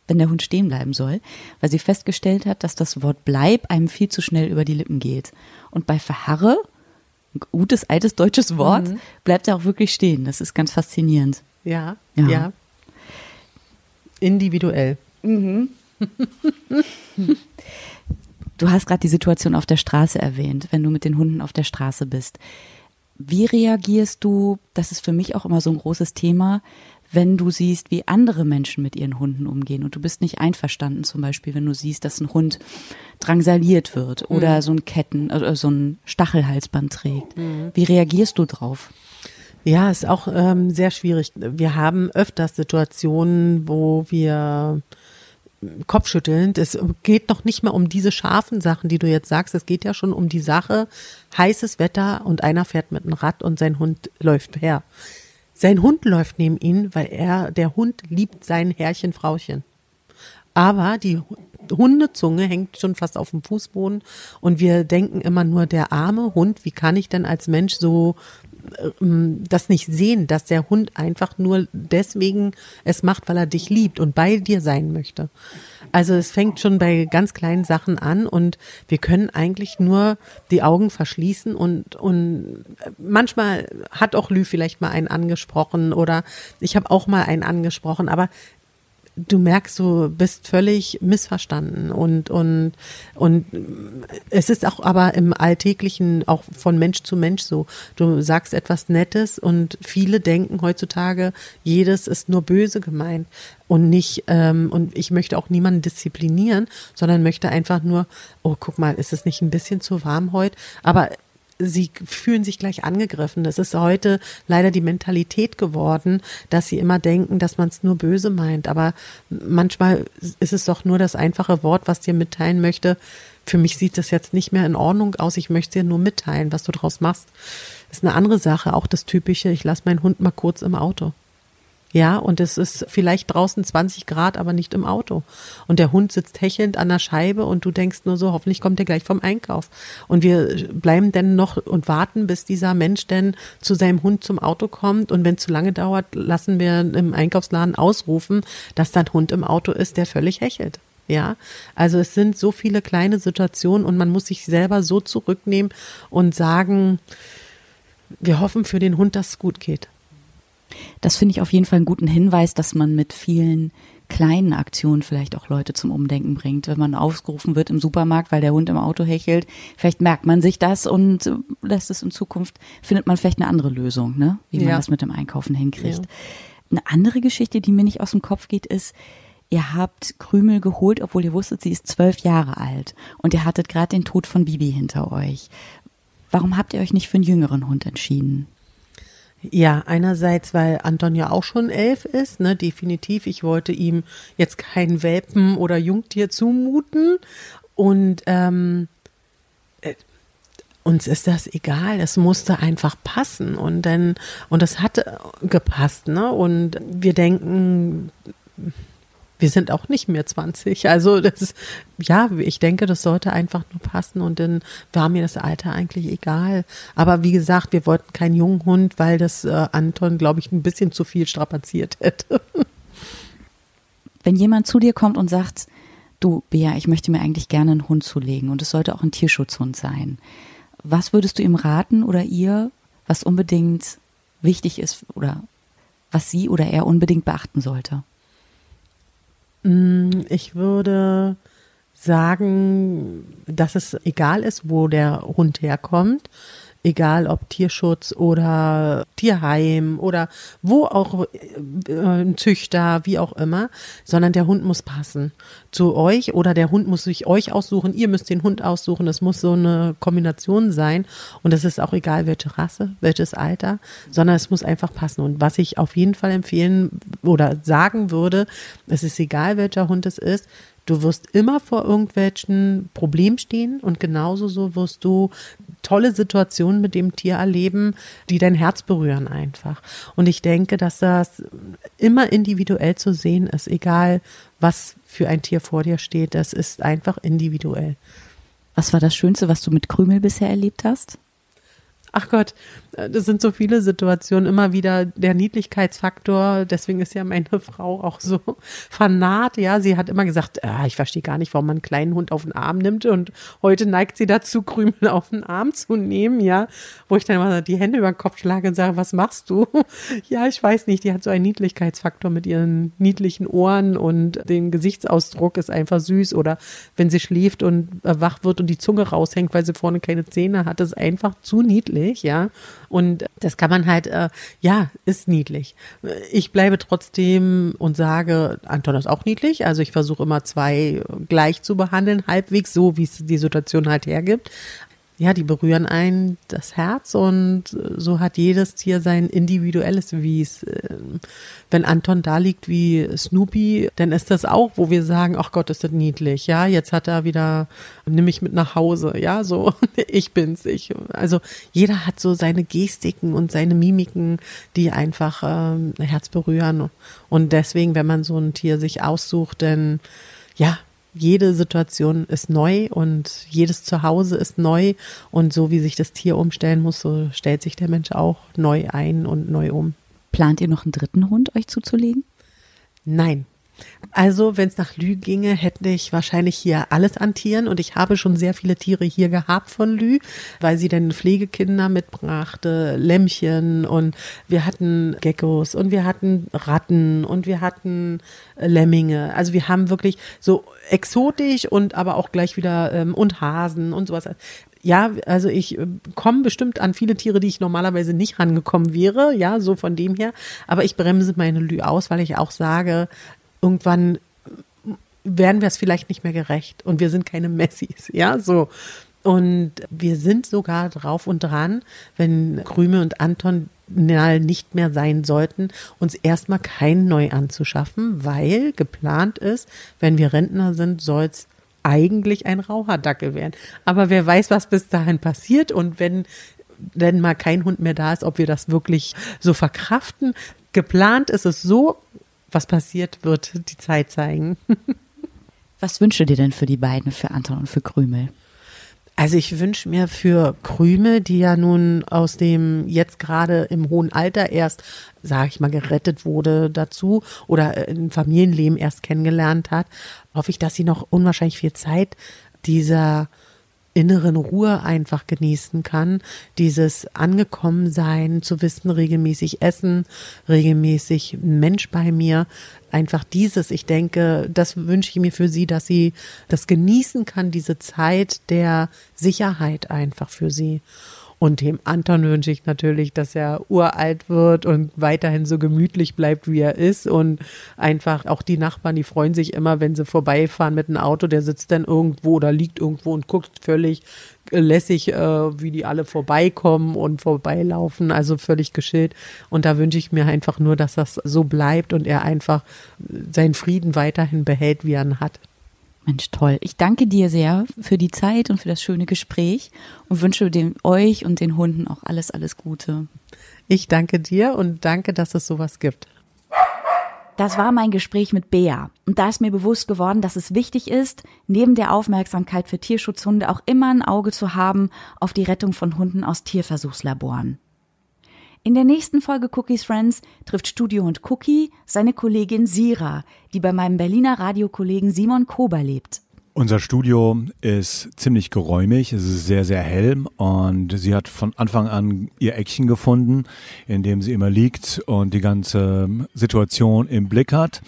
wenn der Hund stehen bleiben soll, weil sie festgestellt hat, dass das Wort bleib einem viel zu schnell über die Lippen geht. Und bei verharre, ein gutes altes deutsches Wort, mhm. bleibt er auch wirklich stehen. Das ist ganz faszinierend. Ja, ja. ja. Individuell. Mhm. du hast gerade die Situation auf der Straße erwähnt, wenn du mit den Hunden auf der Straße bist. Wie reagierst du, das ist für mich auch immer so ein großes Thema, wenn du siehst, wie andere Menschen mit ihren Hunden umgehen und du bist nicht einverstanden, zum Beispiel, wenn du siehst, dass ein Hund drangsaliert wird oder mhm. so ein Ketten, äh, so ein Stachelhalsband trägt. Mhm. Wie reagierst du drauf? Ja, ist auch ähm, sehr schwierig. Wir haben öfters Situationen, wo wir kopfschüttelnd. Es geht noch nicht mal um diese scharfen Sachen, die du jetzt sagst. Es geht ja schon um die Sache, heißes Wetter und einer fährt mit einem Rad und sein Hund läuft her. Sein Hund läuft neben ihn, weil er, der Hund liebt sein Herrchen, Frauchen. Aber die Hundezunge hängt schon fast auf dem Fußboden und wir denken immer nur, der arme Hund, wie kann ich denn als Mensch so ähm, das nicht sehen, dass der Hund einfach nur deswegen es macht, weil er dich liebt und bei dir sein möchte. Also es fängt schon bei ganz kleinen Sachen an und wir können eigentlich nur die Augen verschließen und, und manchmal hat auch Lü vielleicht mal einen angesprochen oder ich habe auch mal einen angesprochen, aber du merkst, du bist völlig missverstanden und und und es ist auch aber im alltäglichen auch von Mensch zu Mensch so. Du sagst etwas Nettes und viele denken heutzutage, jedes ist nur böse gemeint und nicht ähm, und ich möchte auch niemanden disziplinieren, sondern möchte einfach nur, oh guck mal, ist es nicht ein bisschen zu warm heute? Aber sie fühlen sich gleich angegriffen. Das ist heute leider die Mentalität geworden, dass sie immer denken, dass man es nur böse meint. Aber manchmal ist es doch nur das einfache Wort, was dir mitteilen möchte. Für mich sieht das jetzt nicht mehr in Ordnung aus. Ich möchte dir nur mitteilen, was du draus machst. Ist eine andere Sache. Auch das typische, ich lasse meinen Hund mal kurz im Auto. Ja, und es ist vielleicht draußen 20 Grad, aber nicht im Auto. Und der Hund sitzt hechelnd an der Scheibe und du denkst nur so, hoffentlich kommt er gleich vom Einkauf. Und wir bleiben dann noch und warten, bis dieser Mensch denn zu seinem Hund zum Auto kommt. Und wenn es zu lange dauert, lassen wir im Einkaufsladen ausrufen, dass da ein Hund im Auto ist, der völlig hechelt. Ja, also es sind so viele kleine Situationen und man muss sich selber so zurücknehmen und sagen, wir hoffen für den Hund, dass es gut geht. Das finde ich auf jeden Fall einen guten Hinweis, dass man mit vielen kleinen Aktionen vielleicht auch Leute zum Umdenken bringt. Wenn man aufgerufen wird im Supermarkt, weil der Hund im Auto hechelt, vielleicht merkt man sich das und lässt es in Zukunft, findet man vielleicht eine andere Lösung, ne? wie man ja. das mit dem Einkaufen hinkriegt. Ja. Eine andere Geschichte, die mir nicht aus dem Kopf geht, ist, ihr habt Krümel geholt, obwohl ihr wusstet, sie ist zwölf Jahre alt und ihr hattet gerade den Tod von Bibi hinter euch. Warum habt ihr euch nicht für einen jüngeren Hund entschieden? Ja, einerseits, weil Anton ja auch schon elf ist, ne, definitiv. Ich wollte ihm jetzt kein Welpen oder Jungtier zumuten. Und ähm, äh, uns ist das egal. Es musste einfach passen. Und dann, und das hatte gepasst, ne? Und wir denken, wir sind auch nicht mehr 20. Also das, ja, ich denke, das sollte einfach nur passen und dann war mir das Alter eigentlich egal. Aber wie gesagt, wir wollten keinen jungen Hund, weil das äh, Anton, glaube ich, ein bisschen zu viel strapaziert hätte. Wenn jemand zu dir kommt und sagt, du, Bea, ich möchte mir eigentlich gerne einen Hund zulegen und es sollte auch ein Tierschutzhund sein. Was würdest du ihm raten oder ihr, was unbedingt wichtig ist oder was sie oder er unbedingt beachten sollte? Mm, ich würde sagen, dass es egal ist, wo der Hund herkommt, egal ob Tierschutz oder Tierheim oder wo auch äh, Züchter, wie auch immer, sondern der Hund muss passen zu euch oder der Hund muss sich euch aussuchen, ihr müsst den Hund aussuchen, das muss so eine Kombination sein. Und es ist auch egal, welche Rasse, welches Alter, sondern es muss einfach passen. Und was ich auf jeden Fall empfehlen oder sagen würde, es ist egal, welcher Hund es ist, Du wirst immer vor irgendwelchen Problemen stehen und genauso so wirst du tolle Situationen mit dem Tier erleben, die dein Herz berühren einfach. Und ich denke, dass das immer individuell zu sehen ist, egal was für ein Tier vor dir steht. Das ist einfach individuell. Was war das Schönste, was du mit Krümel bisher erlebt hast? Ach Gott, äh, das sind so viele Situationen, immer wieder der Niedlichkeitsfaktor. Deswegen ist ja meine Frau auch so fanat. Ja, sie hat immer gesagt, ah, ich verstehe gar nicht, warum man einen kleinen Hund auf den Arm nimmt. Und heute neigt sie dazu, Krümel auf den Arm zu nehmen, ja, wo ich dann immer die Hände über den Kopf schlage und sage, was machst du? ja, ich weiß nicht, die hat so einen Niedlichkeitsfaktor mit ihren niedlichen Ohren und den Gesichtsausdruck ist einfach süß. Oder wenn sie schläft und wach wird und die Zunge raushängt, weil sie vorne keine Zähne hat, ist einfach zu niedlich. Niedlich, ja. Und das kann man halt, äh, ja, ist niedlich. Ich bleibe trotzdem und sage, Anton ist auch niedlich. Also ich versuche immer zwei gleich zu behandeln, halbwegs so, wie es die Situation halt hergibt ja, die berühren ein das Herz und so hat jedes Tier sein individuelles Wies. Ähm, wenn Anton da liegt wie Snoopy, dann ist das auch, wo wir sagen, ach Gott, ist das niedlich. Ja, jetzt hat er wieder, nimm mich mit nach Hause. Ja, so, ich bin's, ich. Also jeder hat so seine Gestiken und seine Mimiken, die einfach ähm, Herz berühren. Und deswegen, wenn man so ein Tier sich aussucht, dann ja, jede Situation ist neu und jedes Zuhause ist neu und so wie sich das Tier umstellen muss, so stellt sich der Mensch auch neu ein und neu um. Plant ihr noch einen dritten Hund euch zuzulegen? Nein, also, wenn es nach Lü ginge, hätte ich wahrscheinlich hier alles an Tieren. Und ich habe schon sehr viele Tiere hier gehabt von Lü, weil sie dann Pflegekinder mitbrachte, Lämmchen. Und wir hatten Geckos. Und wir hatten Ratten. Und wir hatten äh, Lemminge. Also wir haben wirklich so exotisch und aber auch gleich wieder ähm, und Hasen und sowas. Ja, also ich äh, komme bestimmt an viele Tiere, die ich normalerweise nicht rangekommen wäre, ja, so von dem her. Aber ich bremse meine Lü aus, weil ich auch sage, irgendwann werden wir es vielleicht nicht mehr gerecht und wir sind keine Messis, ja, so. Und wir sind sogar drauf und dran, wenn Krüme und Anton nicht mehr sein sollten, uns erstmal kein neu anzuschaffen, weil geplant ist, wenn wir Rentner sind, soll es eigentlich ein Raucherdackel werden. Aber wer weiß, was bis dahin passiert und wenn denn mal kein Hund mehr da ist, ob wir das wirklich so verkraften. Geplant ist es so, was passiert, wird die Zeit zeigen. was wünschst du dir denn für die beiden, für Anton und für Krümel? Also ich wünsche mir für Krümel, die ja nun aus dem jetzt gerade im hohen Alter erst, sage ich mal, gerettet wurde dazu oder ein Familienleben erst kennengelernt hat, hoffe ich, dass sie noch unwahrscheinlich viel Zeit dieser inneren Ruhe einfach genießen kann, dieses angekommen sein, zu wissen, regelmäßig essen, regelmäßig Mensch bei mir, einfach dieses, ich denke, das wünsche ich mir für sie, dass sie das genießen kann, diese Zeit der Sicherheit einfach für sie. Und dem Anton wünsche ich natürlich, dass er uralt wird und weiterhin so gemütlich bleibt, wie er ist. Und einfach auch die Nachbarn, die freuen sich immer, wenn sie vorbeifahren mit einem Auto, der sitzt dann irgendwo oder liegt irgendwo und guckt völlig lässig, äh, wie die alle vorbeikommen und vorbeilaufen, also völlig geschillt. Und da wünsche ich mir einfach nur, dass das so bleibt und er einfach seinen Frieden weiterhin behält, wie er ihn hat. Mensch, toll. Ich danke dir sehr für die Zeit und für das schöne Gespräch und wünsche dem, euch und den Hunden auch alles, alles Gute. Ich danke dir und danke, dass es sowas gibt. Das war mein Gespräch mit Bea. Und da ist mir bewusst geworden, dass es wichtig ist, neben der Aufmerksamkeit für Tierschutzhunde auch immer ein Auge zu haben auf die Rettung von Hunden aus Tierversuchslaboren. In der nächsten Folge Cookies Friends trifft Studiohund Cookie seine Kollegin Sira, die bei meinem Berliner Radiokollegen Simon Kober lebt. Unser Studio ist ziemlich geräumig, es ist sehr, sehr hell und sie hat von Anfang an ihr Eckchen gefunden, in dem sie immer liegt und die ganze Situation im Blick hat.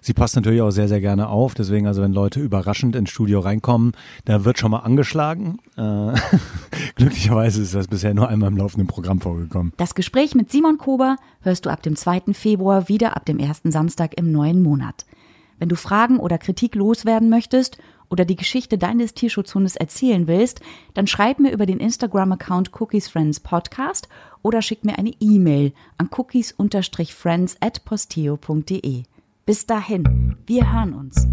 Sie passt natürlich auch sehr, sehr gerne auf. Deswegen, also wenn Leute überraschend ins Studio reinkommen, da wird schon mal angeschlagen. Äh, glücklicherweise ist das bisher nur einmal im laufenden Programm vorgekommen. Das Gespräch mit Simon Kober hörst du ab dem 2. Februar wieder ab dem ersten Samstag im neuen Monat. Wenn du Fragen oder Kritik loswerden möchtest oder die Geschichte deines Tierschutzhundes erzählen willst, dann schreib mir über den Instagram-Account Cookies Friends Podcast oder schick mir eine E-Mail an cookies-friends at posteo.de. Bis dahin, wir hören uns.